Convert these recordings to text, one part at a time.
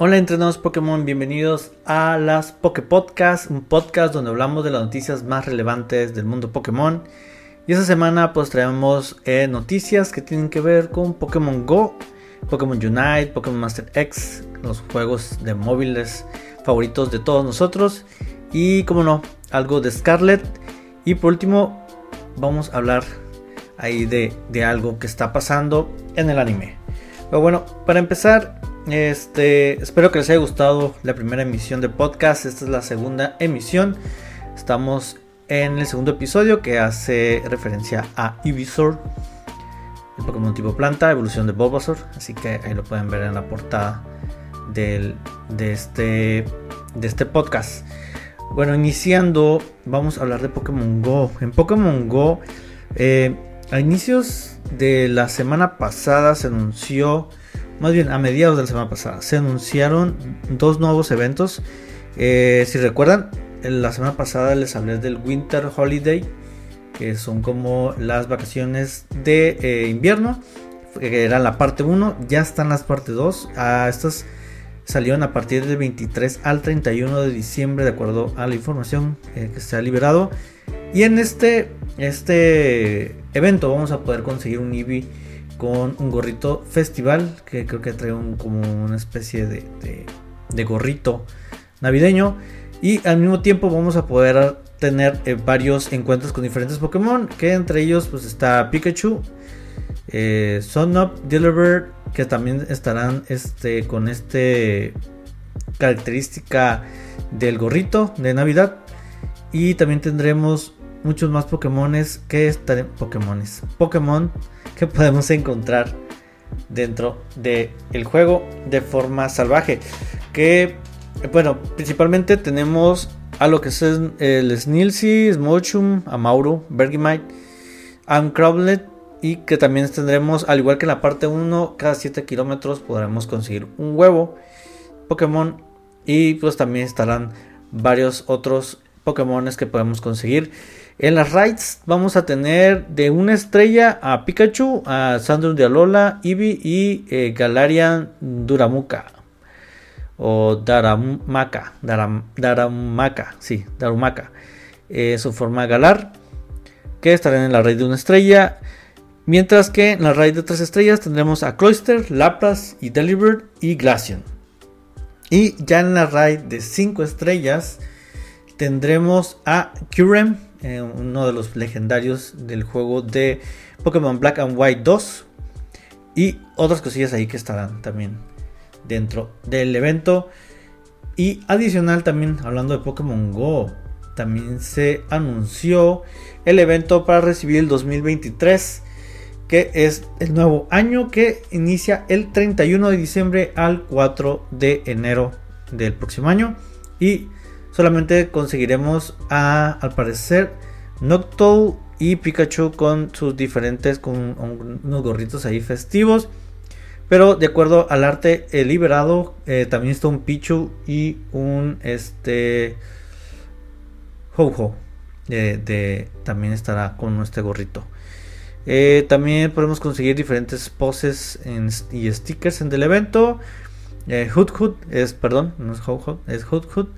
Hola entrenados Pokémon, bienvenidos a las Poké Podcast, un podcast donde hablamos de las noticias más relevantes del mundo Pokémon. Y esta semana pues traemos eh, noticias que tienen que ver con Pokémon Go, Pokémon Unite, Pokémon Master X, los juegos de móviles favoritos de todos nosotros. Y como no, algo de Scarlet. Y por último, vamos a hablar ahí de, de algo que está pasando en el anime. Pero bueno, para empezar, este, espero que les haya gustado la primera emisión de podcast. Esta es la segunda emisión. Estamos en el segundo episodio que hace referencia a Ivysaur, el Pokémon tipo planta, evolución de Bulbasaur. Así que ahí lo pueden ver en la portada del, de, este, de este podcast. Bueno, iniciando, vamos a hablar de Pokémon Go. En Pokémon Go, eh, a inicios de la semana pasada se anunció más bien a mediados de la semana pasada, se anunciaron dos nuevos eventos. Eh, si recuerdan, la semana pasada les hablé del Winter Holiday, que son como las vacaciones de eh, invierno, que era la parte 1, ya están las parte 2. Ah, estas salieron a partir del 23 al 31 de diciembre, de acuerdo a la información eh, que se ha liberado. Y en este, este evento vamos a poder conseguir un Eevee con un gorrito festival que creo que trae un, como una especie de, gorrito navideño. Y al mismo tiempo vamos a poder tener eh, varios encuentros con diferentes Pokémon que entre ellos pues está Pikachu, eh, Sunup, Delibird que también estarán este, con este característica del gorrito de Navidad y también tendremos muchos más Pokémones que estarán Pokémones Pokémon que podemos encontrar dentro del el juego de forma salvaje. Que, bueno, principalmente tenemos a lo que es el Snilsy, Smochum, Amauro, Bergmite, Uncrowlet y que también tendremos, al igual que en la parte 1, cada 7 kilómetros podremos conseguir un huevo Pokémon y pues también estarán varios otros Pokémones que podemos conseguir. En las raids vamos a tener de una estrella a Pikachu, a Sandro de Alola, Eevee y eh, Galarian Duramuka. O Daramaka. Daramaka, sí, Darumaka. Eh, su forma Galar. Que estarán en la raid de una estrella. Mientras que en la raid de tres estrellas tendremos a Cloyster, Lapras y Delibird y Glaceon. Y ya en la raid de 5 estrellas tendremos a Curem, eh, uno de los legendarios del juego de Pokémon Black and White 2. Y otras cosillas ahí que estarán también dentro del evento. Y adicional también hablando de Pokémon Go, también se anunció el evento para recibir el 2023, que es el nuevo año que inicia el 31 de diciembre al 4 de enero del próximo año. Y solamente conseguiremos a, al parecer, Noctowl y Pikachu con sus diferentes, con unos gorritos ahí festivos. Pero de acuerdo al arte liberado, eh, también está un Pichu y un este ho De, también estará con este gorrito. Eh, también podemos conseguir diferentes poses y stickers en el evento. Eh, Hood Hood es, perdón, no es Ho es Hood Hood.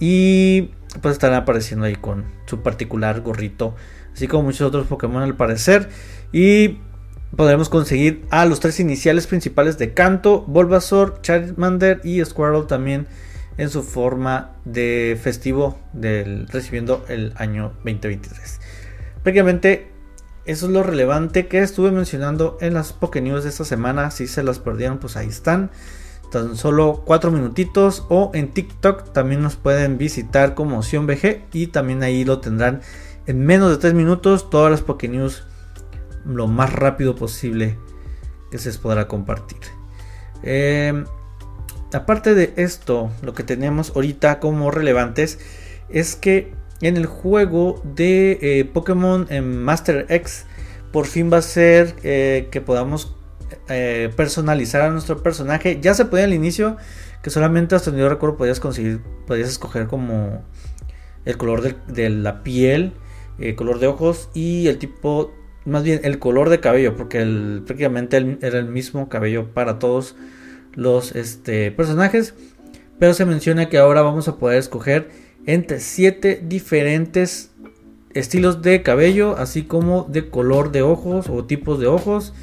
Y pues estarán apareciendo ahí con su particular gorrito. Así como muchos otros Pokémon al parecer. Y podremos conseguir a los tres iniciales principales de Canto, Bulbasaur, Charmander y Squirtle también en su forma de festivo del recibiendo el año 2023. Prácticamente eso es lo relevante que estuve mencionando en las Pokénews de esta semana. Si se las perdieron, pues ahí están tan solo 4 minutitos o en TikTok también nos pueden visitar como VG y también ahí lo tendrán en menos de 3 minutos todas las Pokénews lo más rápido posible que se les podrá compartir. Em, aparte de esto, lo que tenemos ahorita como relevantes es que en el juego de eh, Pokémon en Master X por fin va a ser eh, que podamos eh, personalizar a nuestro personaje. Ya se podía al inicio, que solamente hasta donde yo recuerdo podías conseguir, podías escoger como el color de, la piel, el color de ojos y el tipo, más bien el color de cabello, porque prácticamente era el mismo cabello para todos los este, personajes. Pero se menciona que ahora vamos a poder escoger entre 7 diferentes estilos de cabello, así como de color de ojos o tipos de ojos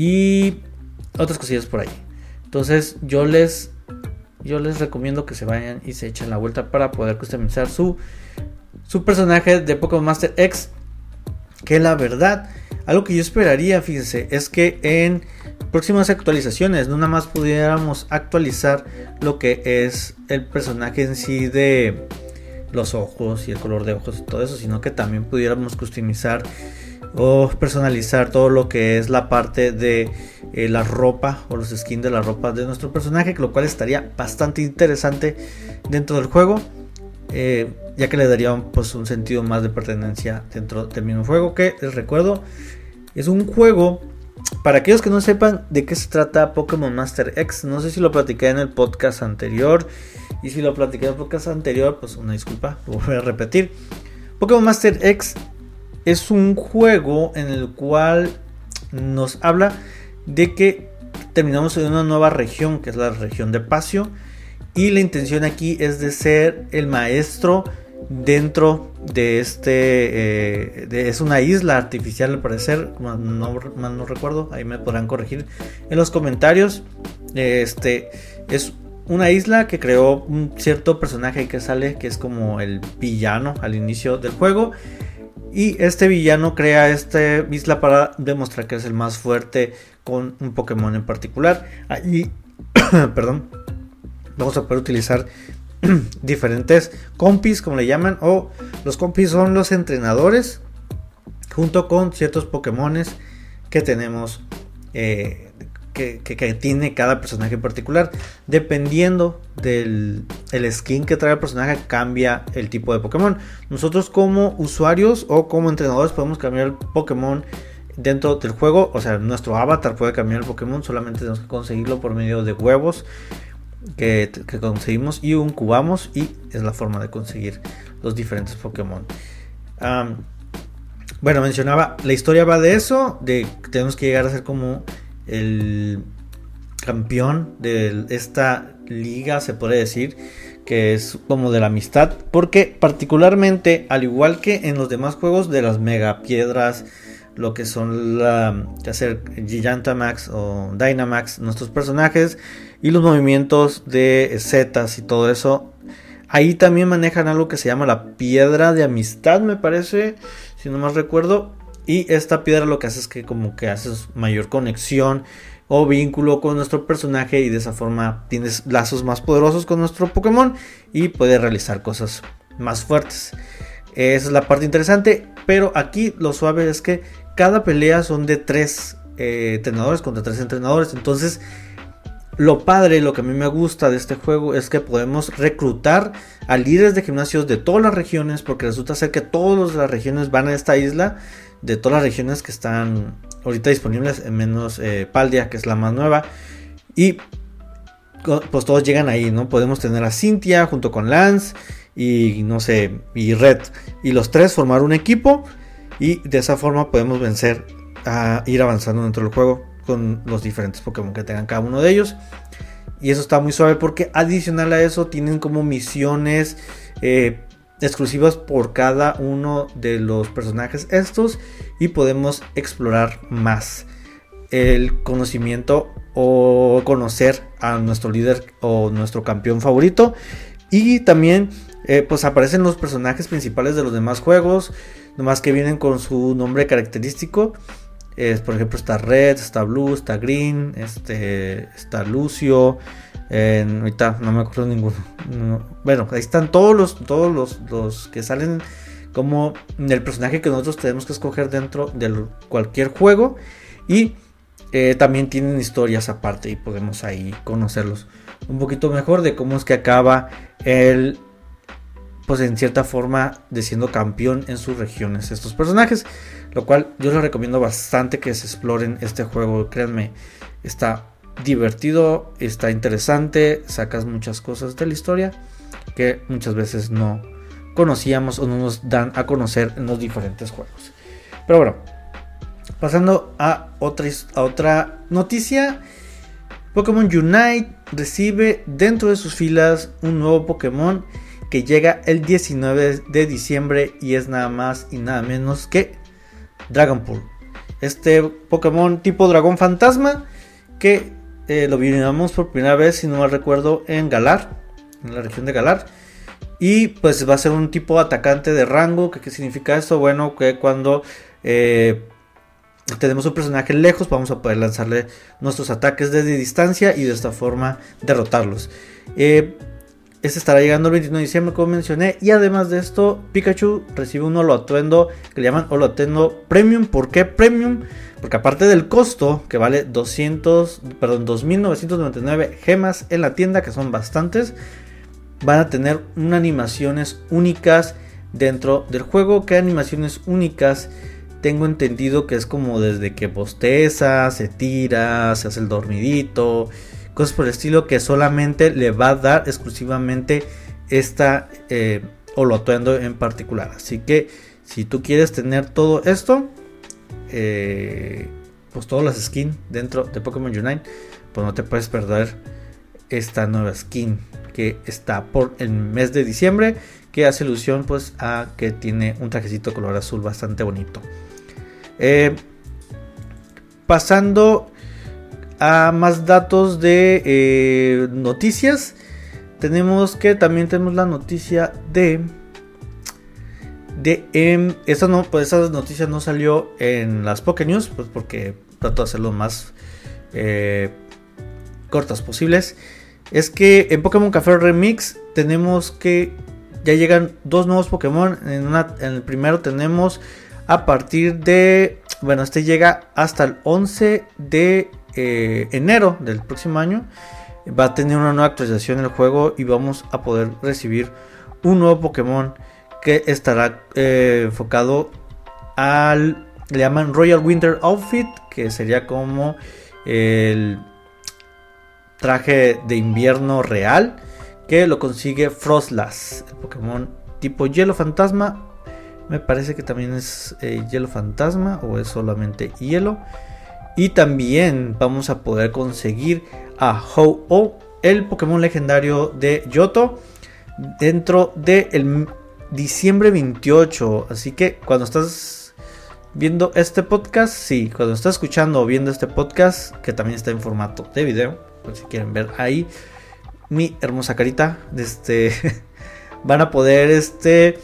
y otras cosillas por ahí. Entonces yo les yo les recomiendo que se vayan y se echen la vuelta para poder customizar su su personaje de Pokémon Master X. Que la verdad, algo que yo esperaría, fíjense, es que en próximas actualizaciones no nada más pudiéramos actualizar lo que es el personaje en sí de los ojos y el color de ojos y todo eso, sino que también pudiéramos customizar o personalizar todo lo que es la parte de eh, la ropa o los skins de la ropa de nuestro personaje, lo cual estaría bastante interesante dentro del juego, eh, ya que le daría pues, un sentido más de pertenencia dentro del mismo juego, que les recuerdo, es un juego para aquellos que no sepan de qué se trata Pokémon Master X, no sé si lo platiqué en el podcast anterior. Y si lo platiqué en el podcast anterior, pues una disculpa, voy a repetir. Pokémon Master X es un juego en el cual nos habla de que terminamos en una nueva región, que es la región de Pacio. Y la intención aquí es de ser el maestro dentro de este eh, es una isla artificial al parecer no, no, recuerdo ahí me podrán corregir en los comentarios este es una isla que creó un cierto personaje que sale que es como el villano al inicio del juego y este villano crea esta isla para demostrar que es el más fuerte con un Pokémon en particular. Allí perdón vamos a poder utilizar diferentes compis, como le llaman, o los compis son los entrenadores, junto con ciertos Pokémones que tenemos, eh, que, tiene cada personaje en particular. Dependiendo del el skin que trae el personaje, cambia el tipo de Pokémon. Nosotros, como usuarios o como entrenadores, podemos cambiar el Pokémon dentro del juego. O sea, nuestro avatar puede cambiar el Pokémon, solamente tenemos que conseguirlo por medio de huevos que, conseguimos y un cubamos y es la forma de conseguir los diferentes Pokémon. bueno, mencionaba, la historia va de eso, de que tenemos que llegar a ser como el campeón de esta liga, se puede decir, que es como de la amistad, porque particularmente, al igual que en los demás juegos de las mega piedras, lo que son la, hacer Gigantamax o Dynamax, nuestros personajes, y los movimientos de Zetas y todo eso. Ahí también manejan algo que se llama la piedra de amistad, me parece, si no más recuerdo. Y esta piedra lo que hace es que como que haces mayor conexión o vínculo con nuestro personaje y de esa forma tienes lazos más poderosos con nuestro Pokémon y puedes realizar cosas más fuertes. Esa es la parte interesante, pero aquí lo suave es que cada pelea son de tres eh, entrenadores contra tres entrenadores, entonces lo padre, lo que a mí me gusta de este juego es que podemos reclutar a líderes de gimnasios de todas las regiones, porque resulta ser que todas las regiones van a esta isla, de todas las regiones que están ahorita disponibles, en menos eh, Paldia, que es la más nueva. Y pues todos llegan ahí, ¿no? Podemos tener a Cynthia junto con Lance y no sé, y Red. Y los tres formar un equipo y de esa forma podemos vencer a ir avanzando dentro del juego con los diferentes Pokémon que tengan cada uno de ellos. Y eso está muy suave porque adicional a eso tienen como misiones eh, exclusivas por cada uno de los personajes estos y podemos explorar más el conocimiento o conocer a nuestro líder o nuestro campeón favorito y también eh, pues aparecen los personajes principales de los demás juegos nomás que vienen con su nombre característico es, por ejemplo, está Red, está Blue, está Green, este, está Lucio. Ahorita no me acuerdo ninguno. bueno, ahí están todos los, todos los, que salen como el personaje que nosotros tenemos que escoger dentro de cualquier juego. Y eh, también tienen historias aparte y podemos ahí conocerlos un poquito mejor de cómo es que acaba el pues en cierta forma de siendo campeón en sus regiones estos personajes. Lo cual yo les recomiendo bastante que se exploren este juego. Créanme, está divertido, está interesante, sacas muchas cosas de la historia que muchas veces no conocíamos o no nos dan a conocer en los diferentes juegos. Pero bueno, pasando a otra, a otra noticia. Pokémon Unite recibe dentro de sus filas un nuevo Pokémon que llega el 19 de diciembre y es nada más y nada menos que Dragonpool. Este Pokémon tipo dragón fantasma que eh, lo vimos por primera vez, si no mal recuerdo, en Galar, en la región de Galar. Y pues va a ser un tipo atacante de rango. ¿Qué, significa esto? Bueno, que cuando eh, tenemos un personaje lejos, vamos a poder lanzarle nuestros ataques desde distancia y de esta forma derrotarlos. Eh, este estará llegando el 21 de diciembre, como mencioné. Y además de esto, Pikachu recibe un holo atuendo que le llaman holo atuendo premium. ¿Por qué premium? Porque aparte del costo, que vale 200, perdón, 2.999 gemas en la tienda, que son bastantes, van a tener unas animaciones únicas dentro del juego. ¿Qué animaciones únicas? Tengo entendido que es como desde que bosteza, se tira, se hace el dormidito cosas por el estilo que solamente le va a dar exclusivamente esta eh, atuendo en particular. Así que si tú quieres tener todo esto, eh, pues todas las skins dentro de Pokémon Unite, pues no te puedes perder esta nueva skin que está por el mes de diciembre, que hace ilusión pues a que tiene un trajecito color azul bastante bonito. Eh, pasando a más datos de eh, noticias, tenemos que también tenemos la noticia de de em, esa no pues esa noticia no salió en las Poké News pues porque trato de hacerlo más eh, cortas posibles. Es que en Pokémon Café Remix tenemos que ya llegan dos nuevos Pokémon. En, en el primero tenemos a partir de bueno este llega hasta el 11 de eh, enero del próximo año va a tener una nueva actualización del juego y vamos a poder recibir un nuevo Pokémon que estará eh, enfocado al le llaman Royal Winter Outfit que sería como el traje de invierno real que lo consigue Frostlass el Pokémon tipo hielo fantasma. Me parece que también es eh, hielo fantasma o es solamente hielo y también vamos a poder conseguir a Ho-Oh, el Pokémon legendario de Yoto, dentro del diciembre 28. Así que cuando estás viendo este podcast, sí, cuando estás escuchando o viendo este podcast, que también está en formato de video, por si quieren ver ahí mi hermosa carita, este, van a poder este,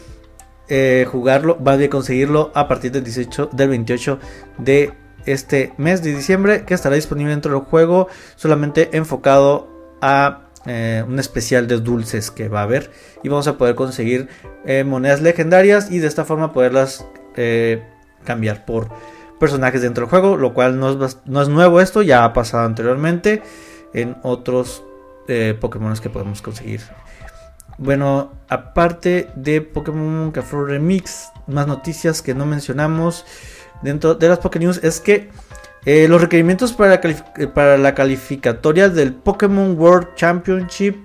eh, jugarlo, van a conseguirlo a partir del 18, del 28 de este mes de diciembre que estará disponible dentro del juego solamente enfocado a eh, un especial de dulces que va a haber. Y vamos a poder conseguir eh, monedas legendarias y de esta forma poderlas eh, cambiar por personajes dentro del juego lo cual no es, no es nuevo esto ya ha pasado anteriormente en otros Pokémon que podemos conseguir. Bueno, aparte de Pokémon Café Remix, más noticias que no mencionamos dentro de las Poké News es que eh, los requerimientos para, eh, para la calificatoria del Pokémon World Championship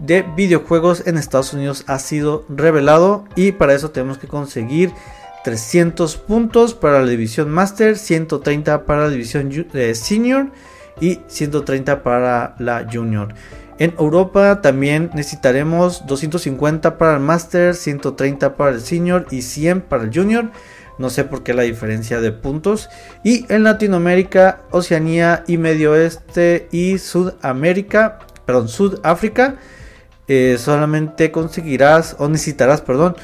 de videojuegos en Estados Unidos ha sido revelado y para eso tenemos que conseguir 300 puntos para la división Master, 130 para la división eh, Senior y 130 para la Junior. En Europa también necesitaremos 250 para el Master, 130 para el Senior y 100 para el Junior. No sé por qué la diferencia de puntos. Y en Latinoamérica, Oceanía y Medio Oeste y Sudamérica, perdón, Sudáfrica, eh, solamente conseguirás o necesitarás, perdón,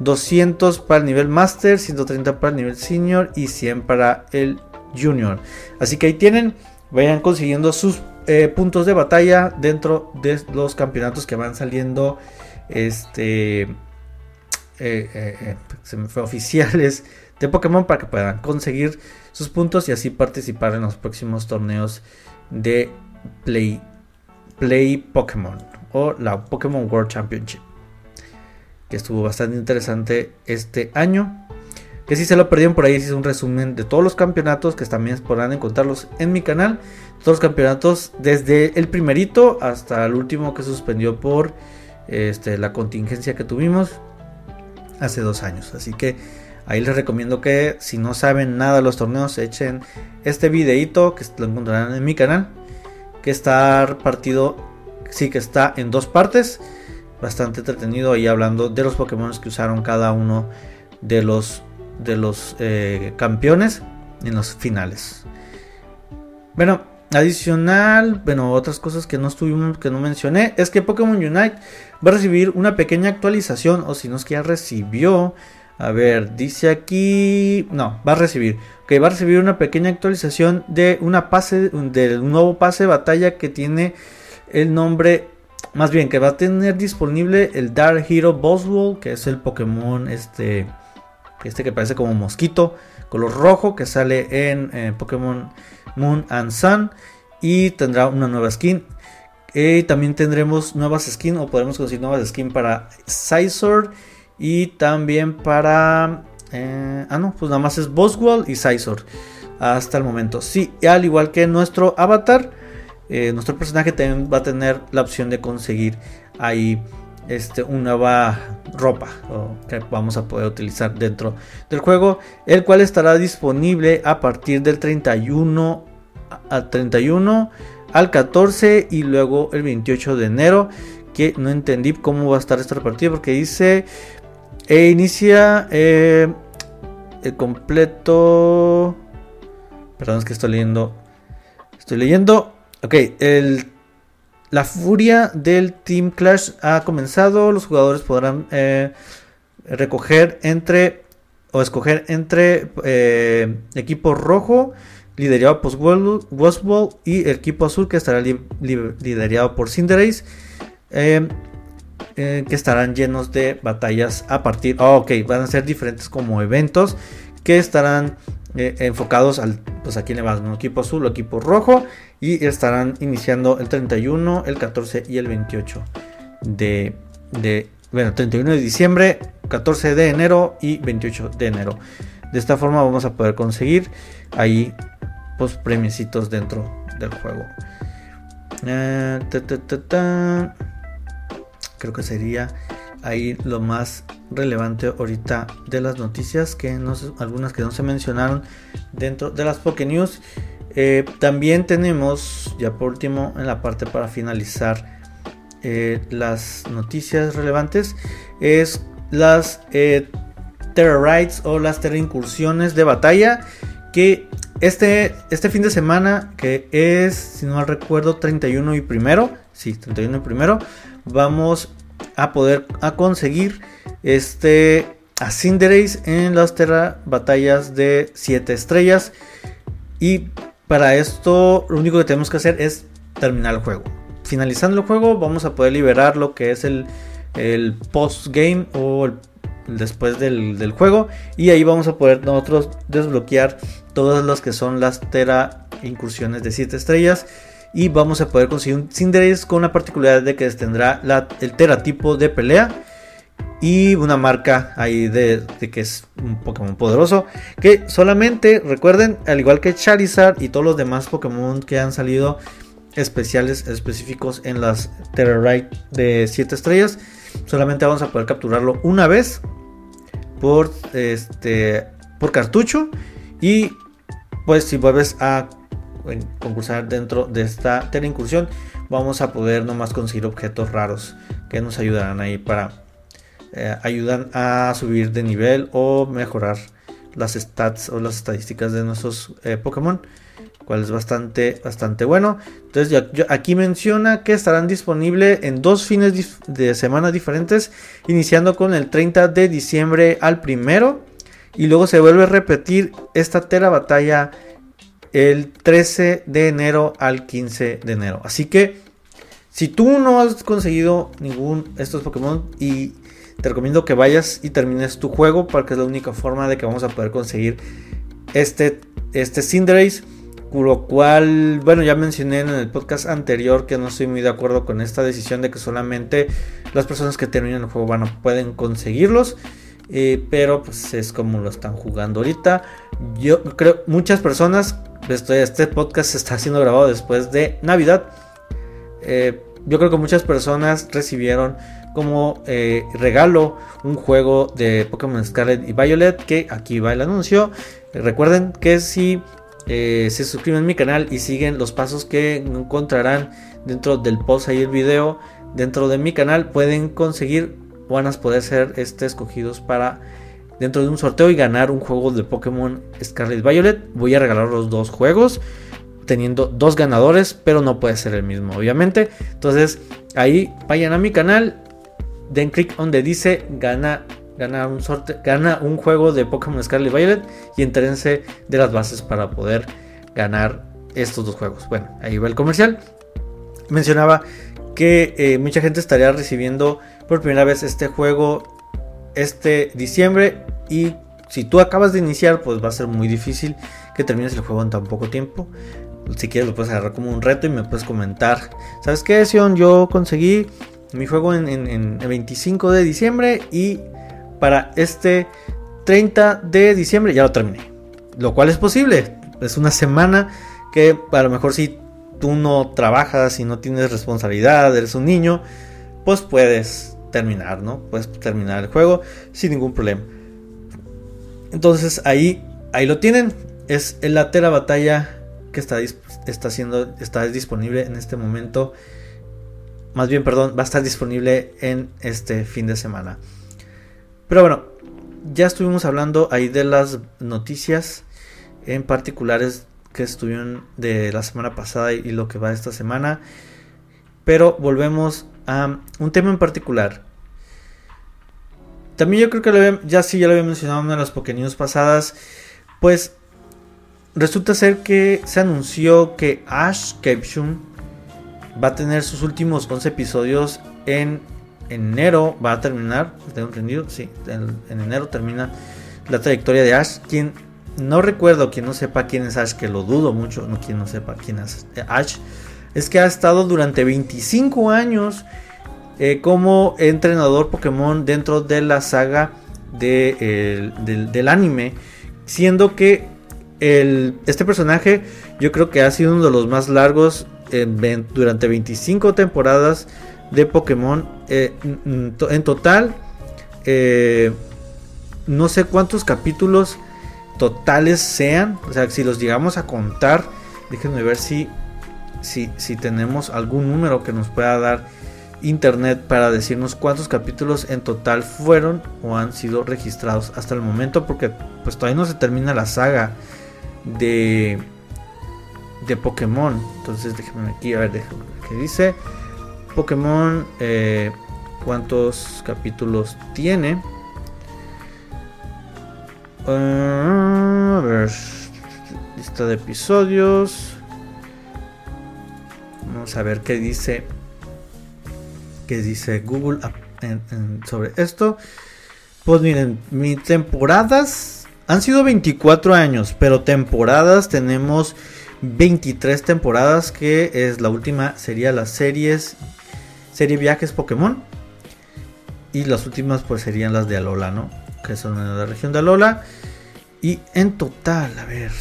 200 para el nivel Master, 130 para el nivel Senior y 100 para el Junior. Así que ahí tienen, vayan consiguiendo sus eh, puntos de batalla dentro de los campeonatos que van saliendo. Este. Eh, se me fue oficiales de Pokémon para que puedan conseguir sus puntos y así participar en los próximos torneos de Play, Play Pokémon o la Pokémon World Championship. Que estuvo bastante interesante este año. Que si se lo perdieron por ahí, es un resumen de todos los campeonatos que también podrán encontrarlos en mi canal. Todos los campeonatos desde el primerito hasta el último que suspendió por este, la contingencia que tuvimos hace dos años. Así que Ahí les recomiendo que si no saben nada de los torneos, echen este videito que lo encontrarán en mi canal. que está partido, sí que está en dos partes. Bastante entretenido ahí hablando de los Pokémon que usaron cada uno de los, de los eh, campeones en los finales. Bueno, adicional, bueno, otras cosas que no estuvimos, que no mencioné, es que Pokémon Unite va a recibir una pequeña actualización, o si no es que ya recibió. A ver, dice aquí, no, va a recibir, que va a recibir una pequeña actualización de una pase, nuevo pase de batalla que tiene el nombre, más bien que va a tener disponible el Dark Hero Boswell, que es el Pokémon este, este que parece como mosquito, color rojo, que sale en eh, Pokémon Moon and Sun y tendrá una nueva skin. Y también tendremos nuevas skins o podremos conseguir nuevas skins para Scizor y también para... Eh, ah, no, pues nada más es Boswell y Scizor hasta el momento. Sí, al igual que nuestro avatar, eh, nuestro personaje también va a tener la opción de conseguir ahí este, una nueva ropa que vamos a poder utilizar dentro del juego, el cual estará disponible a partir del 31 al 31 al 14 y luego el 28 de enero que no entendí cómo va a estar esta partida porque dice e inicia eh, el completo perdón es que estoy leyendo estoy leyendo ok la furia del Team Clash ha comenzado. Los jugadores podrán eh, recoger entre o escoger entre eh, equipo rojo liderado por Westwall y el equipo azul que estará liderado por Cinderace. Que estarán llenos de batallas a partir. Oh, ok, van a ser diferentes como eventos que estarán eh, enfocados al, pues aquí le vas, equipo azul o equipo rojo y estarán iniciando el 31, el 14 y el 28 de, de bueno, 31 de diciembre, 14 de enero y 28 de enero. De esta forma vamos a poder conseguir ahí pues premiecitos dentro del juego. Eh, Creo que sería ahí lo más relevante ahorita de las noticias que no algunas que no se mencionaron dentro de las Poké News. Eh, también tenemos ya por último en la parte para finalizar eh, las noticias relevantes es las eh, Terra Rides o las Terra Incursiones de batalla que este, este fin de semana que es si no mal recuerdo 31 y primero sí 31 y primero vamos a poder a conseguir este a en las Terra batallas de 7 estrellas. Y para esto lo único que tenemos que hacer es terminar el juego. Finalizando el juego vamos a poder liberar lo que es el, el post game o el, después del, del, juego. Y ahí vamos a poder nosotros desbloquear todas las que son las Terra incursiones de 7 estrellas y vamos a poder conseguir un Cinderace con la particularidad de que tendrá el teratipo de pelea y una marca ahí de, que es un Pokémon poderoso que solamente recuerden al igual que Charizard y todos los demás Pokémon que han salido especiales específicos en las Terrorite de 7 estrellas solamente vamos a poder capturarlo una vez por este por cartucho y pues si vuelves a en concursar dentro de esta incursión vamos a poder nomás conseguir objetos raros que nos ayudarán ahí para eh, ayudan a subir de nivel o mejorar las stats o las estadísticas de nuestros eh, Pokémon cual es bastante bastante bueno. Entonces aquí menciona que estarán disponibles en dos fines de semana diferentes iniciando con el 30 de diciembre al primero y luego se vuelve a repetir esta tera batalla el 13 de enero al 15 de enero. Así que si tú no has conseguido ningún de estos Pokémon y te recomiendo que vayas y termines tu juego porque es la única forma de que vamos a poder conseguir este, este Cinderace. Lo cual, bueno, ya mencioné en el podcast anterior que no estoy muy de acuerdo con esta decisión de que solamente las personas que terminan el juego van pueden conseguirlos. Eh, pero pues es como lo están jugando ahorita. Yo creo muchas personas este, este podcast está siendo grabado después de Navidad. Eh, yo creo que muchas personas recibieron como eh, regalo un juego de Pokémon Scarlet y Violet que aquí va el anuncio. recuerden que si se suscriben a mi canal y siguen los pasos que encontrarán dentro del post ahí el video dentro de mi canal pueden conseguir van a poder ser este, escogidos para dentro de un sorteo y ganar un juego de Pokémon Scarlet Violet voy a regalar los dos juegos teniendo dos ganadores pero no puede ser el mismo obviamente entonces ahí vayan a mi canal den click donde dice gana un sorte, gana un juego de Pokémon Scarlet Violet y entrense de las bases para poder ganar estos dos juegos. Bueno, ahí va el comercial. Mencionaba que eh, mucha gente estaría recibiendo por primera vez este juego este diciembre y si tú acabas de iniciar pues va a ser muy difícil que termines el juego en tan poco tiempo. Si quieres lo puedes agarrar como un reto y me puedes comentar. ¿Sabes qué, Sion? Yo conseguí mi juego en, en, el 25 de diciembre y para este 30 de diciembre ya lo terminé. Lo cual es posible. Es una semana que a lo mejor si tú no trabajas y no tienes responsabilidad, eres un niño, pues puedes terminar, ¿no? Puedes terminar el juego sin ningún problema. Entonces ahí, ahí lo tienen. Es el latera batalla que está, está, siendo, está disponible en este momento. Más bien, perdón, va a estar disponible en este fin de semana. Pero bueno, ya estuvimos hablando ahí de las noticias en particulares que estuvieron de la semana pasada y lo que va esta semana. Pero volvemos a un tema en particular. También yo creo que ya sí, ya lo había mencionado en una de las Pokénews pasadas. Pues resulta ser que se anunció que Ash Ketchum va a tener sus últimos 11 episodios en enero va a terminar, tengo entendido, sí, en, enero termina la trayectoria de Ash. No recuerdo, quien no sepa quién es Ash, que lo dudo mucho, no quien no sepa quién es Ash, es que ha estado durante 25 años eh, como entrenador Pokémon dentro de la saga de, del, anime, siendo que el, este personaje yo creo que ha sido uno de los más largos durante 25 temporadas de Pokémon. Eh, en total, eh, no sé cuántos capítulos totales sean. O sea, si los llegamos a contar, déjenme ver si, si, si tenemos algún número que nos pueda dar internet para decirnos cuántos capítulos en total fueron o han sido registrados hasta el momento porque pues todavía no se termina la saga de de Pokémon entonces déjenme aquí a ver déjenme qué dice Pokémon, eh, ¿cuántos capítulos tiene? Ah, a ver, lista de episodios. Vamos a ver qué dice, qué dice Google sobre esto. Pues miren, mis temporadas han sido 24 años, pero temporadas tenemos 23 temporadas, que es la última sería las series serie Viajes Pokémon. Y las últimas pues serían las de Alola, ¿no? Que son en la región de Alola. Y en total, a ver.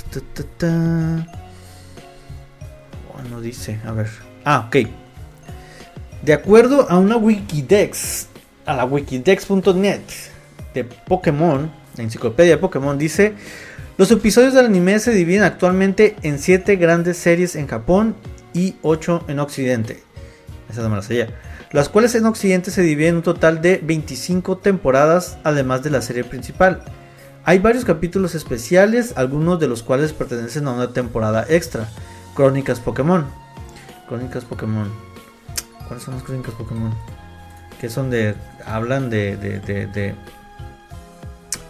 Bueno, dice, a ver. Ah, ok. De acuerdo a una Wikidex, a la wikidex.net de Pokémon, la enciclopedia de Pokémon, dice: Los episodios del anime se dividen actualmente en 7 grandes series en Japón y 8 en Occidente. Esa no me la. Las cuales en Occidente se dividen en un total de 25 temporadas, además de la serie principal. Hay varios capítulos especiales, algunos de los cuales pertenecen a una temporada extra. Crónicas Pokémon. Crónicas Pokémon. ¿Cuáles son las crónicas Pokémon? Que son de. hablan de. de, de,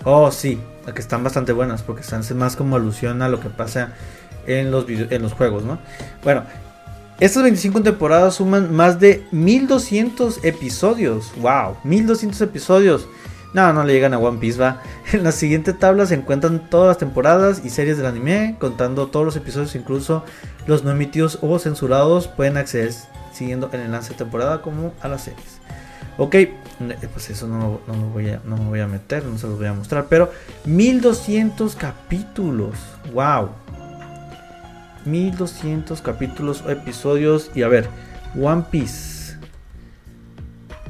Oh, sí, que están bastante buenas porque están más como alusión a lo que pasa en los, en los juegos, ¿no? Bueno, estas 25 temporadas suman más de 1200 episodios. ¡Wow! 1200 episodios. No, no le llegan a One Piece, va. En la siguiente tabla se encuentran todas las temporadas y series del anime, contando todos los episodios, incluso los no emitidos o censurados, pueden acceder siguiendo el enlace de temporada como a las series. Ok, eh, pues eso no, no, me voy a, no me voy a meter, no se los voy a mostrar, pero 1200 capítulos. ¡Wow! 1200 capítulos o episodios. Y a ver, One Piece.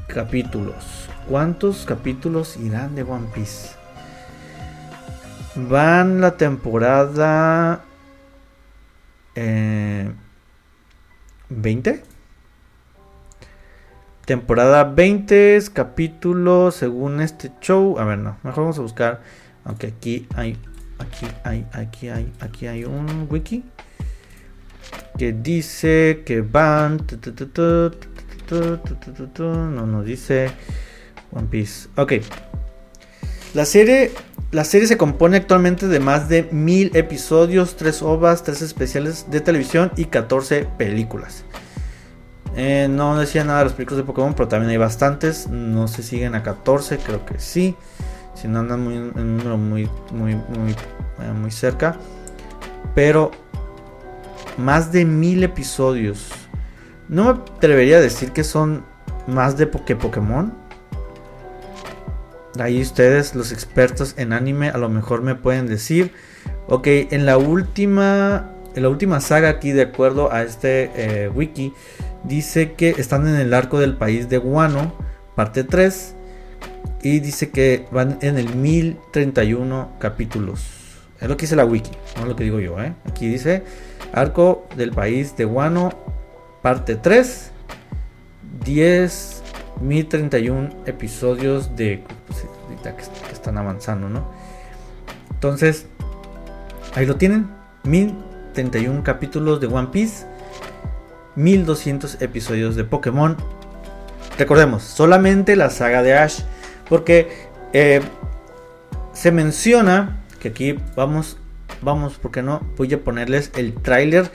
Capítulos. ¿Cuántos capítulos irán de One Piece? Van la temporada 20. Eh, Temporada 20, capítulo según este show. A ver, no, mejor vamos a buscar. Aunque aquí hay, aquí hay, aquí hay, aquí hay un wiki que dice que van. No, no dice One Piece. Ok. La serie, la serie se compone actualmente de más de mil episodios, 3 ovas, 3 especiales de televisión y 14 películas. Eh, no decía nada de los películas de Pokémon, pero también hay bastantes. No se siguen a 14, creo que sí. Si no andan muy, en un número muy, muy, muy, eh, muy cerca. Pero más de mil episodios. No me atrevería a decir que son más de que Pokémon. Ahí ustedes, los expertos en anime, a lo mejor me pueden decir. Ok, en la última. En la última saga aquí, de acuerdo a este eh, wiki, dice que están en el arco del país de Guano, parte 3, y dice que van en el 1031 capítulos. Es lo que dice la wiki, no es lo que digo yo. ¿eh? Aquí dice arco del país de Guano, parte 3, 10, 1031 episodios de pues, que están avanzando, ¿no? Entonces, ahí lo tienen, 1031 capítulos de One Piece 1200 episodios de Pokémon. Recordemos, solamente la saga de Ash. Porque eh, se menciona que aquí vamos, vamos, porque no? Voy a ponerles el tráiler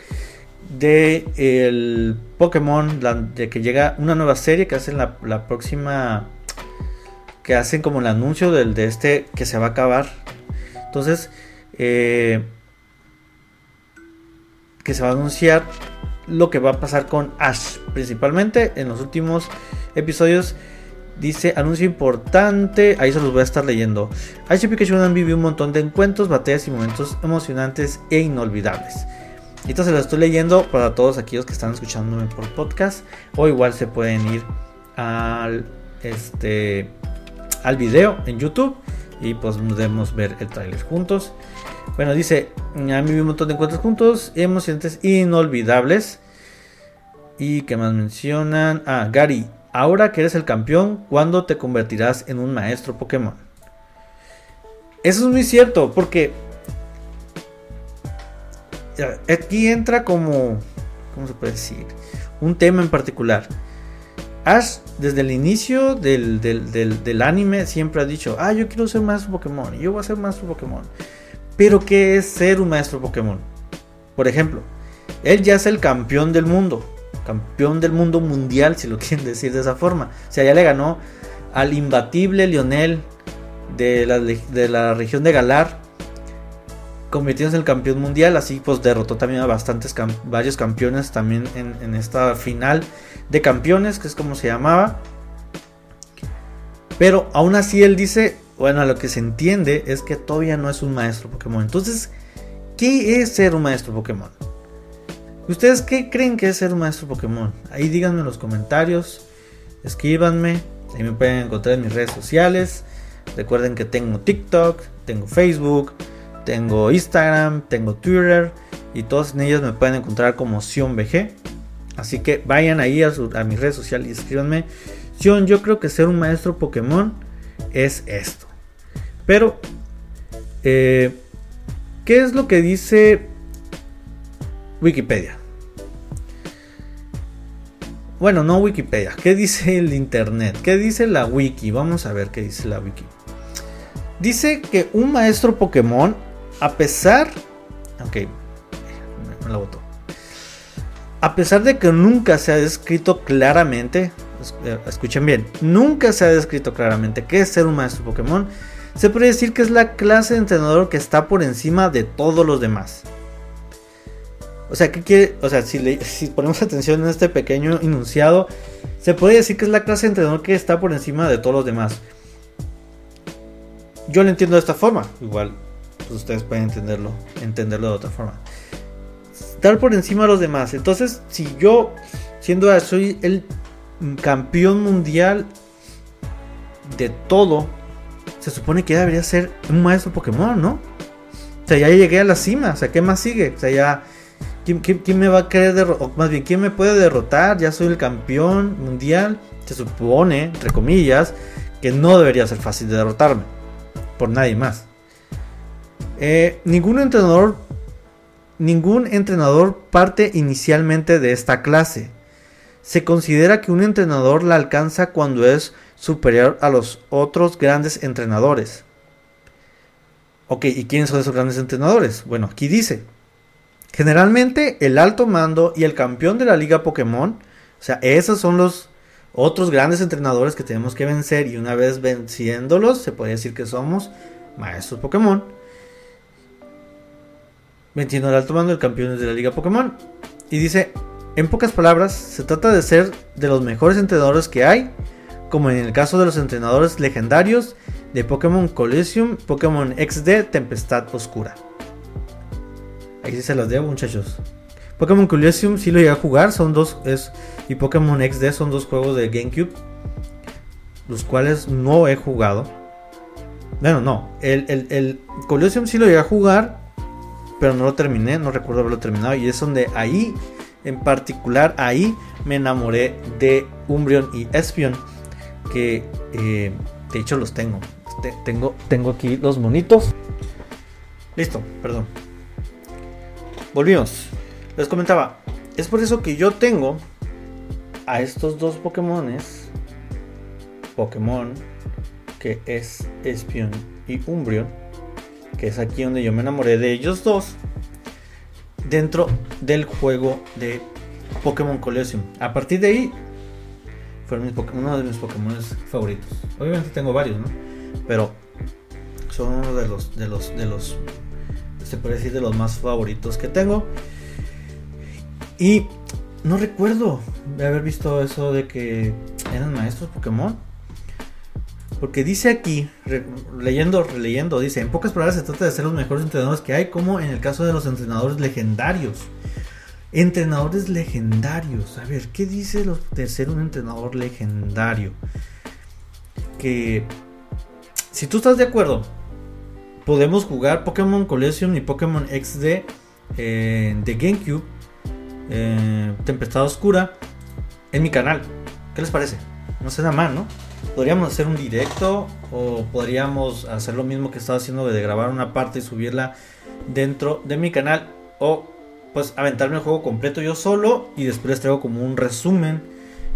de el Pokémon, de que llega una nueva serie que hacen la, próxima, que hacen como el anuncio del, de este que se va a acabar. Entonces, eh, que se va a anunciar lo que va a pasar con Ash. Principalmente en los últimos episodios dice anuncio importante. Ahí se los voy a estar leyendo. Ash y Pikachu han vivido un montón de encuentros, batallas y momentos emocionantes e inolvidables. Esto se lo estoy leyendo para todos aquellos que están escuchándome por podcast. O igual se pueden ir al, este, al video en YouTube. Y pues podemos ver el trailer juntos. Bueno, dice, a mí un montón de encuentros juntos, emocionantes inolvidables. ¿Y qué más mencionan? Ah, Gary, ahora que eres el campeón, ¿cuándo te convertirás en un maestro Pokémon? Eso es muy cierto, porque aquí entra como, ¿cómo se puede decir? Un tema en particular. Ash, desde el inicio del, del, anime, siempre ha dicho, ah, yo quiero ser maestro Pokémon, yo voy a ser maestro Pokémon. Pero ¿qué es ser un maestro Pokémon? Por ejemplo, él ya es el campeón del mundo. Campeón del mundo mundial, si lo quieren decir de esa forma. O sea, ya le ganó al imbatible Lionel de la, de la región de Galar. Convirtiéndose en el campeón mundial. Así pues derrotó también a bastantes varios campeones también en, en esta final de campeones, que es como se llamaba. Pero aún así él dice, bueno, lo que se entiende es que todavía no es un maestro Pokémon. Entonces, ¿qué es ser un maestro Pokémon? ¿Ustedes qué creen que es ser un maestro Pokémon? Ahí díganme en los comentarios, escríbanme, ahí me pueden encontrar en mis redes sociales. Recuerden que tengo TikTok, tengo Facebook, tengo Instagram, tengo Twitter y todas en ellas me pueden encontrar como SionBG. Así que vayan ahí a, a mis redes sociales y escríbanme. Sion, yo creo que ser un maestro Pokémon es esto. Pero, eh, ¿qué es lo que dice Wikipedia? Bueno, no Wikipedia. ¿Qué dice el Internet? ¿Qué dice la Wiki? Vamos a ver qué dice la Wiki. Dice que un maestro Pokémon, a pesar... Ok, me la botó. A pesar de que nunca se ha descrito claramente, eh, escuchen bien, nunca se ha descrito claramente qué es ser un maestro Pokémon, se puede decir que es la clase de entrenador que está por encima de todos los demás. O sea, ¿qué quiere? O sea, si, si ponemos atención en este pequeño enunciado, se puede decir que es la clase de entrenador que está por encima de todos los demás. Yo lo entiendo de esta forma. Igual, pues ustedes pueden entenderlo, entenderlo de otra forma. Estar por encima de los demás. Entonces, si yo, siendo soy el campeón mundial de todo, se supone que ya debería ser un maestro Pokémon, ¿no? O sea, ya llegué a la cima, o sea, ¿qué más sigue? O sea, ya, ¿quién, me va a querer derrotar? Más bien, ¿quién me puede derrotar? Ya soy el campeón mundial. Se supone, entre comillas, que no debería ser fácil de derrotarme. Por nadie más. Eh, ningún entrenador. Ningún entrenador parte inicialmente de esta clase. Se considera que un entrenador la alcanza cuando es superior a los otros grandes entrenadores. Ok, ¿y quiénes son esos grandes entrenadores? Bueno, aquí dice, generalmente el alto mando y el campeón de la liga Pokémon, o sea, esos son los otros grandes entrenadores que tenemos que vencer y una vez venciéndolos, se puede decir que somos maestros Pokémon. Venciendo el alto mando el campeón de la liga Pokémon. Y dice, en pocas palabras, se trata de ser de los mejores entrenadores que hay, como en el caso de los entrenadores legendarios de Pokémon Colosseum, Pokémon XD, Tempestad Oscura. Ahí sí se las debo, muchachos. Pokémon Colosseum sí lo llegué a jugar, son dos, es, y Pokémon XD son dos juegos de GameCube, los cuales no he jugado. Bueno, no, el, el, el Colosseum sí lo llegué a jugar, pero no lo terminé, no recuerdo haberlo terminado, y es donde ahí, en particular, ahí me enamoré de Umbreon y Espion, que eh, de hecho los tengo tengo, tengo aquí los monitos. Listo, perdón. Volvimos. Les comentaba. Es por eso que yo tengo a estos dos Pokémones. Pokémon. Que es Espion y Umbreon. Que es aquí donde yo me enamoré de ellos dos. Dentro del juego de Pokémon Colosseum. A partir de ahí. Fueron uno de mis Pokémon favoritos. Obviamente tengo varios, ¿no? pero son uno de los de los de los se puede decir de los más favoritos que tengo y no recuerdo haber visto eso de que eran maestros Pokémon porque dice aquí, leyendo, releyendo, dice, en pocas palabras se trata de ser los mejores entrenadores que hay, como en el caso de los entrenadores legendarios. Entrenadores legendarios. A ver, ¿qué dice de ser un entrenador legendario? Que si tú estás de acuerdo, podemos jugar Pokémon Collection y Pokémon XD eh, de GameCube, eh, Tempestad Oscura, en mi canal. ¿Qué les parece? No nada mal, ¿no? Podríamos hacer un directo o podríamos hacer lo mismo que estaba haciendo de grabar una parte y subirla dentro de mi canal o pues aventarme el juego completo yo solo y después les traigo como un resumen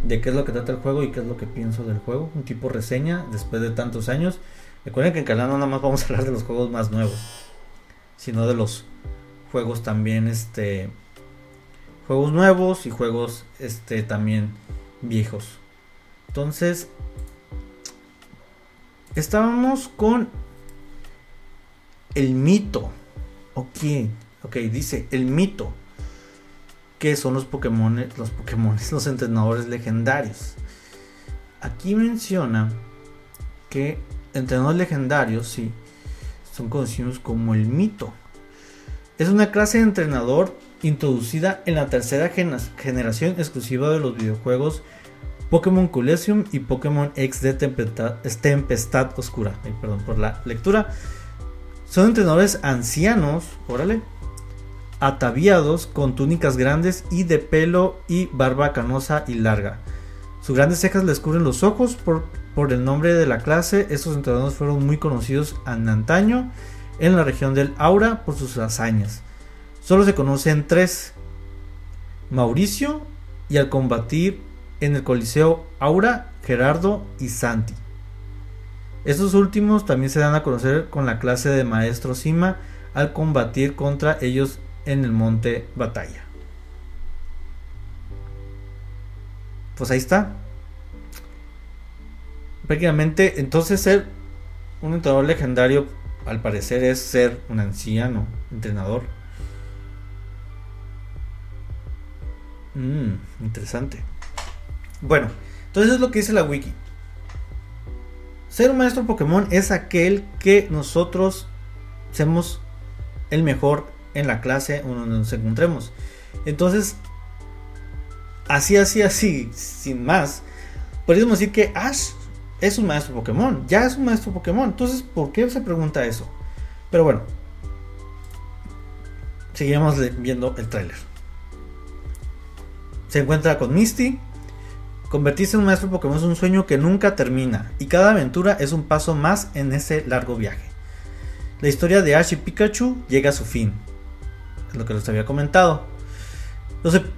de qué es lo que trata el juego y qué es lo que pienso del juego, un tipo reseña después de tantos años. Recuerden que en canal no nada más vamos a hablar de los juegos más nuevos, sino de los juegos también, este, juegos nuevos y juegos, este, también viejos. Entonces, estábamos con el mito. Ok, ok, dice el mito. Que son los Pokémon, los Pokémon, los entrenadores legendarios. Aquí menciona que entrenadores legendarios, sí, son conocidos como el mito. Es una clase de entrenador introducida en la tercera generación exclusiva de los videojuegos Pokémon Collection y Pokémon XD Tempestad, Tempestad Oscura. perdón por la lectura. Son entrenadores ancianos, órale, ataviados con túnicas grandes y de pelo y barba canosa y larga. Sus grandes cejas les cubren los ojos por por el nombre de la clase, estos entrenadores fueron muy conocidos en antaño en la región del Aura por sus hazañas. Solo se conocen tres: Mauricio y al combatir en el Coliseo Aura, Gerardo y Santi. Estos últimos también se dan a conocer con la clase de Maestro Sima al combatir contra ellos en el monte Batalla. Pues ahí está prácticamente, entonces ser un entrenador legendario, al parecer, es ser un anciano entrenador. Mmm, interesante. Bueno, entonces es lo que dice la wiki. Ser un maestro Pokémon es aquel que nosotros seamos el mejor en la clase donde nos encontremos. Entonces, así, así, así, sin más, podríamos decir que Ash es un maestro Pokémon, ya es un maestro Pokémon. Entonces, ¿por qué se pregunta eso? Pero bueno, seguimos viendo el tráiler. se encuentra con Misty. Convertirse en un maestro Pokémon es un sueño que nunca termina y cada aventura es un paso más en ese largo viaje. La historia de Ash y Pikachu llega a su fin. Es lo que les había comentado.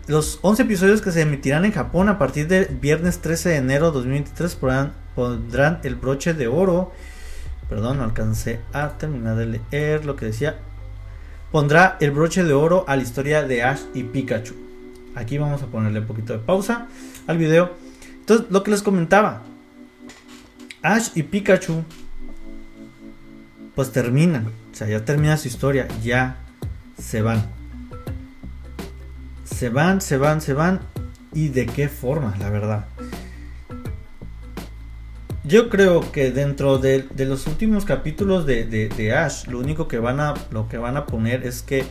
Los, 11 episodios que se emitirán en Japón a partir del viernes 13 de enero de 2023 pondrán el broche de oro. Perdón, no alcancé a terminar de leer lo que decía. Pondrá el broche de oro a la historia de Ash y Pikachu. Aquí vamos a ponerle un poquito de pausa al video. Entonces, lo que les comentaba. Ash y Pikachu pues terminan. O sea, ya termina su historia. Ya se van. Se van, se van, se van. ¿Y de qué forma, la verdad? Yo creo que dentro de, los últimos capítulos de, Ash, lo único que van a, lo que van a poner es que,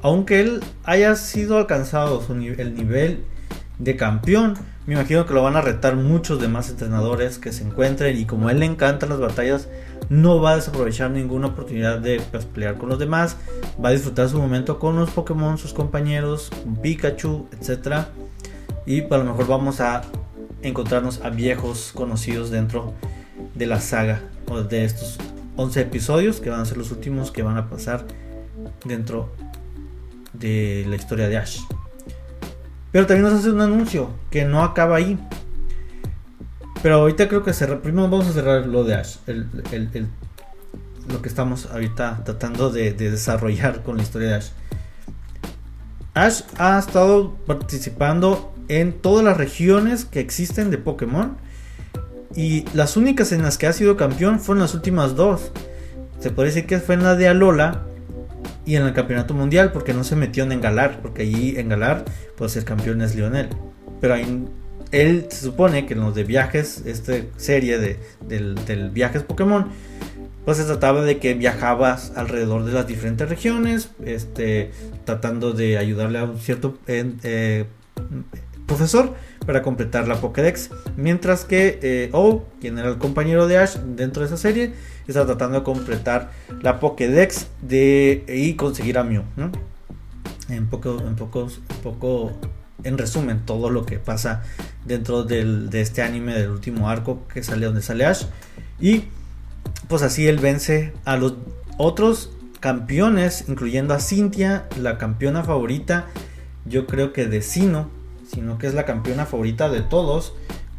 aunque él haya sido alcanzado el nivel de campeón, me imagino que lo van a retar muchos demás entrenadores que se encuentren y como él le encantan las batallas, no va a desaprovechar ninguna oportunidad de pues, pelear con los demás, va a disfrutar su momento con los Pokémon, sus compañeros, con Pikachu, etc. Y pues, a lo mejor vamos a encontrarnos a viejos conocidos dentro de la saga o de estos 11 episodios que van a ser los últimos que van a pasar dentro de la historia de Ash. Pero también nos hace un anuncio que no acaba ahí. Pero ahorita creo que cerrar, primero vamos a cerrar lo de Ash, lo que estamos ahorita tratando de, de desarrollar con la historia de Ash. Ash ha estado participando en todas las regiones que existen de Pokémon. Y las únicas en las que ha sido campeón fueron las últimas dos. Se puede decir que fue en la de Alola y en el campeonato mundial porque no se metió en Galar. Porque allí en Galar pues el campeón es Lionel. Pero ahí, él se supone que en los de viajes, esta serie de, del, viajes Pokémon, pues se trataba de que viajabas alrededor de las diferentes regiones, este, tratando de ayudarle a un cierto eh, profesor para completar la Pokédex. Mientras que eh, O, quien era el compañero de Ash dentro de esa serie, está tratando de completar la Pokédex de, y conseguir a Mew. En poco, en pocos, poco, en resumen, todo lo que pasa dentro de este anime del último arco que sale donde sale Ash. Y pues así él vence a los otros campeones, incluyendo a Cynthia, la campeona favorita, yo creo que de Sino, sino que es la campeona favorita de todos,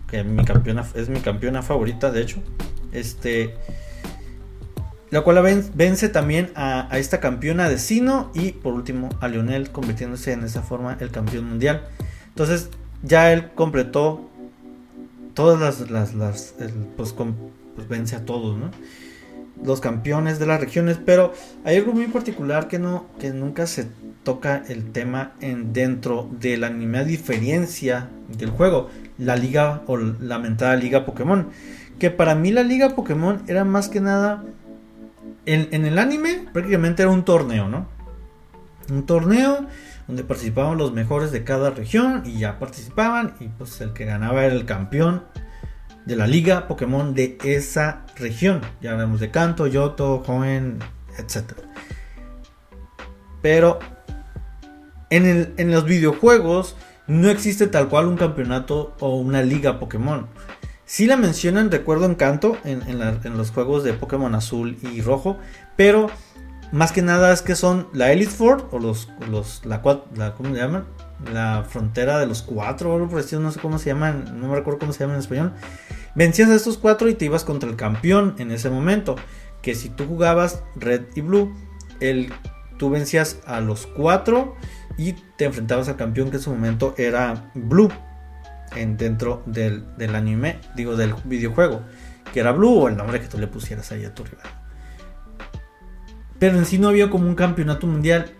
que mi campeona es mi campeona favorita, de hecho. Este la cual vence también a, esta campeona de Sino y por último a Lionel convirtiéndose en esa forma el campeón mundial. Entonces ya él completó todas las, las, pues, pues, vence a todos, ¿no? Los campeones de las regiones, pero hay algo muy particular que no, que nunca se toca el tema en dentro del anime a diferencia del juego, la liga o la mentada liga Pokémon, que para mí la liga Pokémon era más que nada en, el anime prácticamente era un torneo, ¿no? Un torneo donde participaban los mejores de cada región y ya participaban y pues el que ganaba era el campeón de la liga Pokémon de esa región. Ya hablamos de Kanto, Yoto, Joen, etc. Pero en, en los videojuegos no existe tal cual un campeonato o una liga Pokémon. Si la mencionan, recuerdo Encanto en, en, los juegos de Pokémon Azul y Rojo, pero más que nada es que son la Elite Four o los, los la, la ¿cómo se llaman? La frontera de los cuatro o no sé cómo se llaman, no me recuerdo cómo se llaman en español. Vencías a estos cuatro y te ibas contra el campeón en ese momento. Que si tú jugabas Red y Blue, el, tú vencías a los cuatro y te enfrentabas al campeón que en su momento era Blue en, dentro del, anime, digo del videojuego, que era Blue o el nombre que tú le pusieras ahí a tu rival. Pero en sí no había como un campeonato mundial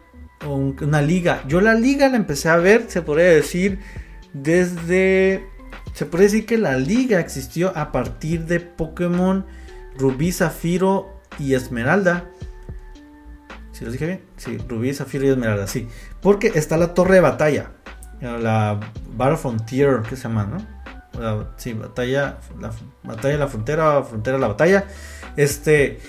una liga. Yo la liga la empecé a ver, se podría decir, desde... Se puede decir que la liga existió a partir de Pokémon Rubí, Zafiro y Esmeralda. ¿Sí lo dije bien? Sí, Rubí, Zafiro y Esmeralda, sí. Porque está la torre de batalla la Battle Frontier, ¿qué se llama, no? sí, batalla, la batalla de la frontera, frontera de la batalla. Este,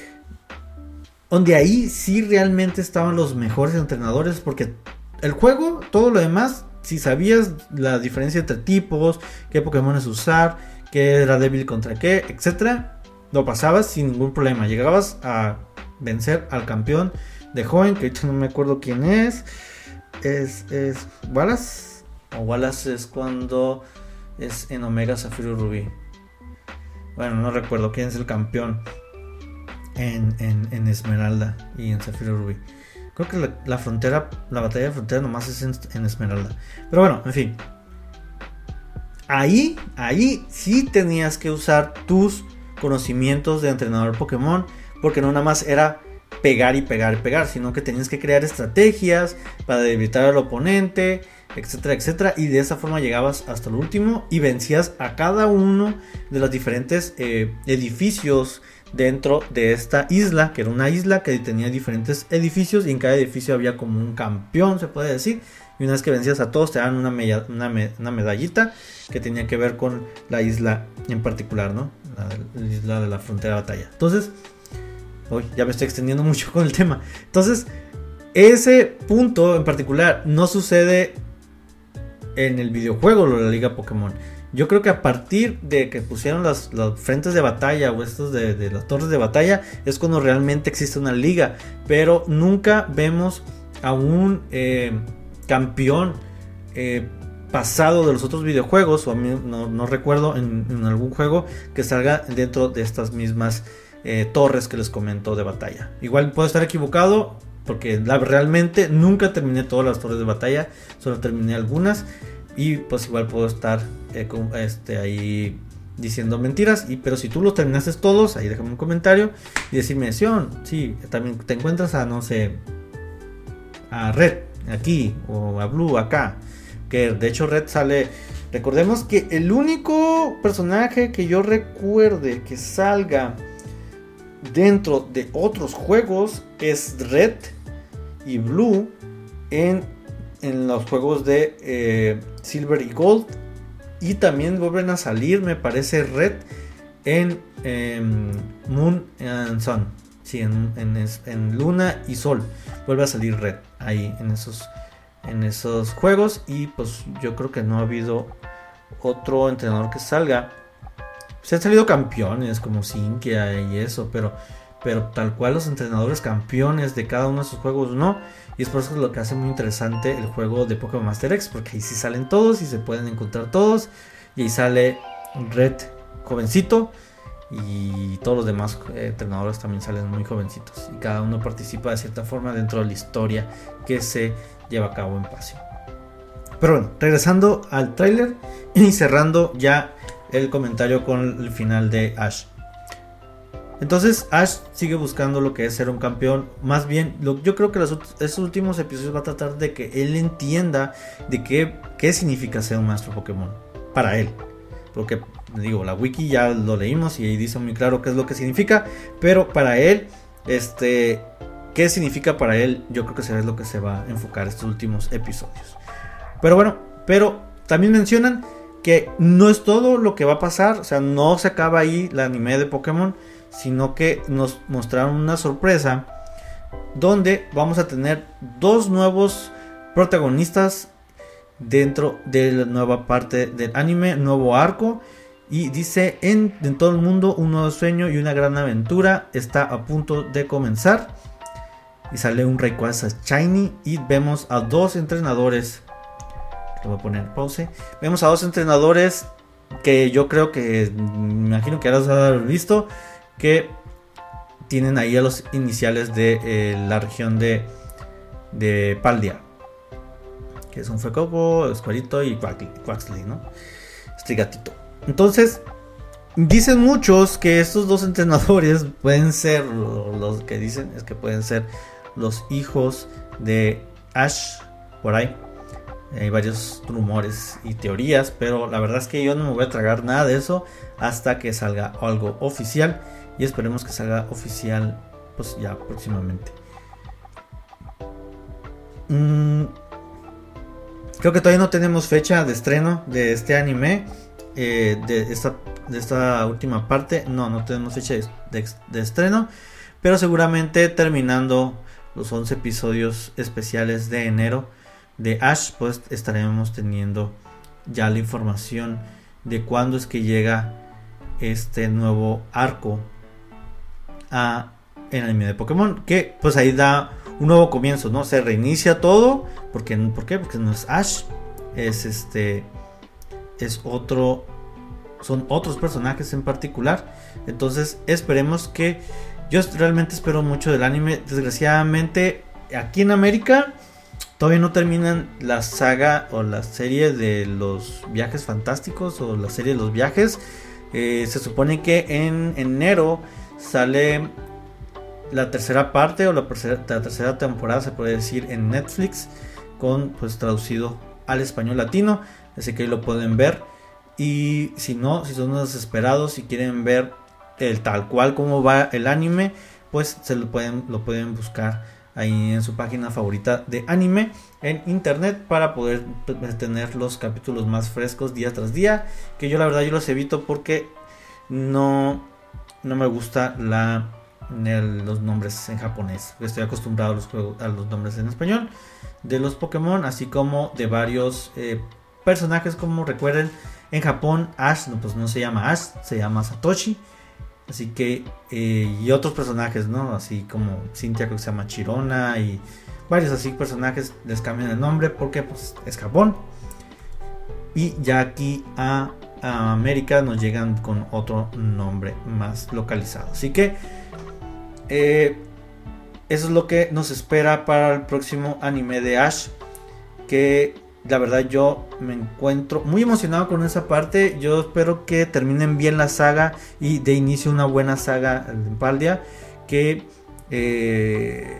donde ahí sí realmente estaban los mejores entrenadores, porque el juego, todo lo demás, si sabías la diferencia entre tipos, qué Pokémon es usar, qué era débil contra qué, etcétera, lo pasabas sin ningún problema. Llegabas a vencer al campeón de joven, que hecho no me acuerdo quién es. Es, es Wallace. O Wallace es cuando es en Omega Zafiro Rubí. Bueno, no recuerdo quién es el campeón en, en, Esmeralda y en Zafiro Rubí. Creo que la, frontera, la batalla de frontera nomás es en, Esmeralda. Pero bueno, en fin. Ahí, ahí sí tenías que usar tus conocimientos de entrenador Pokémon. Porque no nada más era pegar y pegar y pegar, sino que tenías que crear estrategias para debilitar al oponente, etcétera, etcétera. Y de esa forma llegabas hasta el último y vencías a cada uno de los diferentes eh, edificios dentro de esta isla, que era una isla que tenía diferentes edificios y en cada edificio había como un campeón, se puede decir. Y una vez que vencías a todos te daban una, una, medallita que tenía que ver con la isla en particular, ¿no? La, isla de la frontera batalla. Entonces, hoy ya me estoy extendiendo mucho con el tema. Entonces, ese punto en particular no sucede en el videojuego de la Liga Pokémon. Yo creo que a partir de que pusieron las, frentes de batalla o estos de, las torres de batalla es cuando realmente existe una liga. Pero nunca vemos a un eh, campeón eh, pasado de los otros videojuegos. O a mí no, recuerdo en, algún juego que salga dentro de estas mismas eh, torres que les comento de batalla. Igual puedo estar equivocado. Porque realmente nunca terminé todas las torres de batalla. Solo terminé algunas. Y pues igual puedo estar eh, este, ahí diciendo mentiras. Y, pero si tú los terminaste todos, ahí déjame un comentario y decirme, sí, también te encuentras a, no sé, a Red aquí o a Blue acá. Que de hecho Red sale... Recordemos que el único personaje que yo recuerde que salga dentro de otros juegos es Red y Blue en en los juegos de eh, Silver y Gold. Y también vuelven a salir, me parece, Red en em, Moon and Sun. Sí, en, Luna y Sol. Vuelve a salir Red ahí en esos, en esos juegos. Y pues yo creo que no ha habido otro entrenador que salga. Se han salido campeones como Sinkia y eso, pero, pero tal cual los entrenadores campeones de cada uno de esos juegos no. Y es por eso lo que hace muy interesante el juego de Pokémon Master X, porque ahí sí salen todos y se pueden encontrar todos. Y ahí sale Red jovencito y todos los demás eh, entrenadores también salen muy jovencitos. Y cada uno participa de cierta forma dentro de la historia que se lleva a cabo en Pasio. Pero bueno, regresando al tráiler y cerrando ya el comentario con el final de Ash. Entonces Ash sigue buscando lo que es ser un campeón. Más bien, yo creo que estos últimos episodios va a tratar de que él entienda de qué, qué significa ser un maestro Pokémon. Para él. Porque, digo, la wiki ya lo leímos y ahí dice muy claro qué es lo que significa. Pero para él, este, qué significa para él, yo creo que será lo que se va a enfocar estos últimos episodios. Pero bueno, pero también mencionan que no es todo lo que va a pasar. O sea, no se acaba ahí la anime de Pokémon sino que nos mostraron una sorpresa donde vamos a tener dos nuevos protagonistas dentro de la nueva parte del anime, nuevo arco. Y dice, en, todo el mundo un nuevo sueño y una gran aventura está a punto de comenzar. Y sale un Rayquaza Shiny y vemos a dos entrenadores. Lo voy a poner pause. Vemos a dos entrenadores que yo creo que, me imagino que has visto que tienen ahí a los iniciales de eh, la región de, de Paldia. Que es un Fecoco, Escuarito y Quaxley, ¿no? Este gatito. Entonces, dicen muchos que estos dos entrenadores pueden ser, los que dicen es que pueden ser los hijos de Ash, por ahí. Hay varios rumores y teorías, pero la verdad es que yo no me voy a tragar nada de eso hasta que salga algo oficial y esperemos que salga oficial pues ya próximamente. Mm, creo que todavía no tenemos fecha de estreno de este anime. Eh, de, esta, de esta última parte. No, no tenemos fecha de, estreno. Pero seguramente terminando los 11 episodios especiales de enero. de Ash, pues estaremos teniendo ya la información de cuándo es que llega este nuevo arco a el anime de Pokémon. Que pues ahí da un nuevo comienzo, ¿no? Se reinicia todo. Porque, ¿Por qué? Porque no es Ash. Es este. Es otro. Son otros personajes en particular. Entonces esperemos que. Yo realmente espero mucho del anime. Desgraciadamente. Aquí en América. Todavía no terminan la saga o la serie de los viajes fantásticos. O la serie de los viajes. Eh, se supone que en enero sale la tercera parte o la tercera, temporada se puede decir en Netflix con pues traducido al español latino así que ahí lo pueden ver. Y si no si son desesperados y quieren ver el tal cual como va el anime pues se lo pueden lo pueden buscar ahí en su página favorita de anime en internet para poder pues, tener los capítulos más frescos día tras día que yo la verdad yo los evito porque no no me gusta la los nombres en japonés. Estoy acostumbrado a los, a los nombres en español de los Pokémon, así como de varios eh, personajes. Como recuerden, en Japón Ash no, pues no se llama Ash, se llama Satoshi. Así que, eh, y otros personajes, ¿no? Así como Cynthia, que se llama Chirona, y varios así personajes les cambian el nombre porque pues, es Japón. Y ya aquí a, a América nos llegan con otro nombre más localizado. Así que eh, eso es lo que nos espera para el próximo anime de Ash. Que la verdad yo me encuentro muy emocionado con esa parte. Yo espero que terminen bien la saga y de inicio una buena saga en Paldia. Que eh,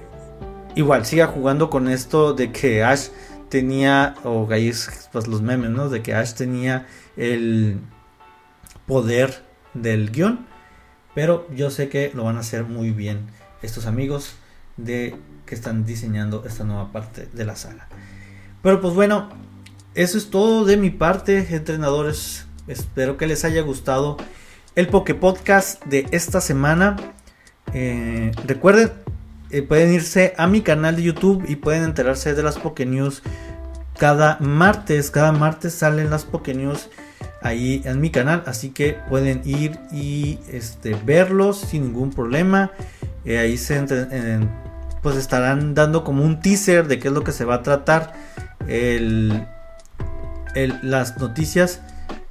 igual siga jugando con esto de que Ash tenía, o ahí pues los memes, ¿no? De que Ash tenía el poder del guion. Pero yo sé que lo van a hacer muy bien estos amigos de que están diseñando esta nueva parte de la saga. Pero pues bueno, eso es todo de mi parte, entrenadores. Espero que les haya gustado el Poke Podcast de esta semana. Eh, recuerden, eh, pueden irse a mi canal de YouTube y pueden enterarse de las Poke News cada martes. Cada martes salen las Poke News ahí en mi canal, así que pueden ir y este, verlos sin ningún problema. Eh, ahí se pues estarán dando como un teaser de qué es lo que se va a tratar el, las noticias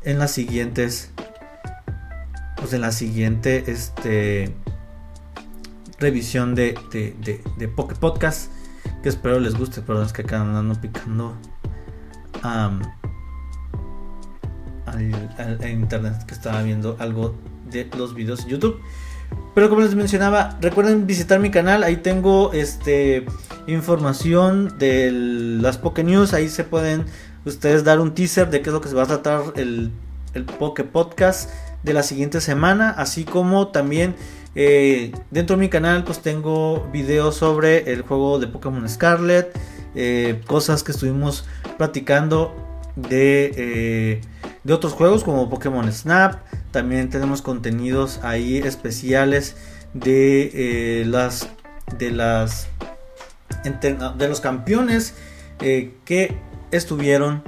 en las siguientes pues en la siguiente este revisión de, de, de, Podcast que espero les guste perdón es que acá andando picando en internet que estaba viendo algo de los videos de YouTube. Pero como les mencionaba, recuerden visitar mi canal, ahí tengo este información de las Poke News, ahí se pueden ustedes dar un teaser de qué es lo que se va a tratar el, el Poke Podcast de la siguiente semana, así como también eh, dentro de mi canal pues tengo videos sobre el juego de Pokémon Scarlet, eh, cosas que estuvimos platicando de eh, de otros juegos como Pokémon Snap. También tenemos contenidos ahí especiales de las de las de los campeones que estuvieron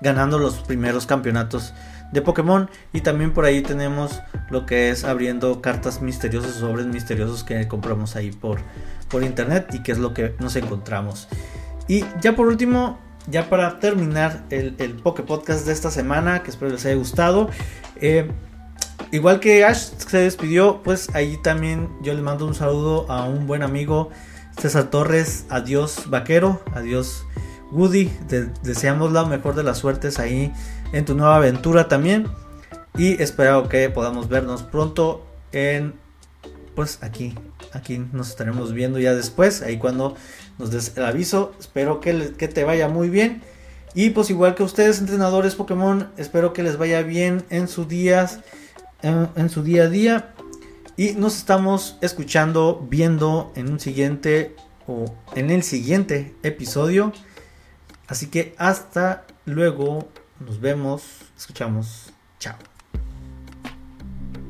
ganando los primeros campeonatos de Pokémon y también por ahí tenemos lo que es abriendo cartas misteriosas sobres misteriosos que compramos ahí por, por internet y que es lo que nos encontramos y ya por último ya para terminar el, el Poke Podcast de esta semana, que espero les haya gustado. Eh, igual que Ash se despidió, pues ahí también yo le mando un saludo a un buen amigo, César Torres. Adiós, vaquero. Adiós, Woody. deseamos la mejor de las suertes ahí en tu nueva aventura también. Y espero que podamos vernos pronto en pues aquí, aquí nos estaremos viendo ya después, ahí cuando nos des el aviso. Espero que, te vaya muy bien. Y pues igual que ustedes, entrenadores Pokémon, espero que les vaya bien en sus días, en, su día a día. Y nos estamos escuchando, viendo en un siguiente o en el siguiente episodio. Así que hasta luego, nos vemos, escuchamos.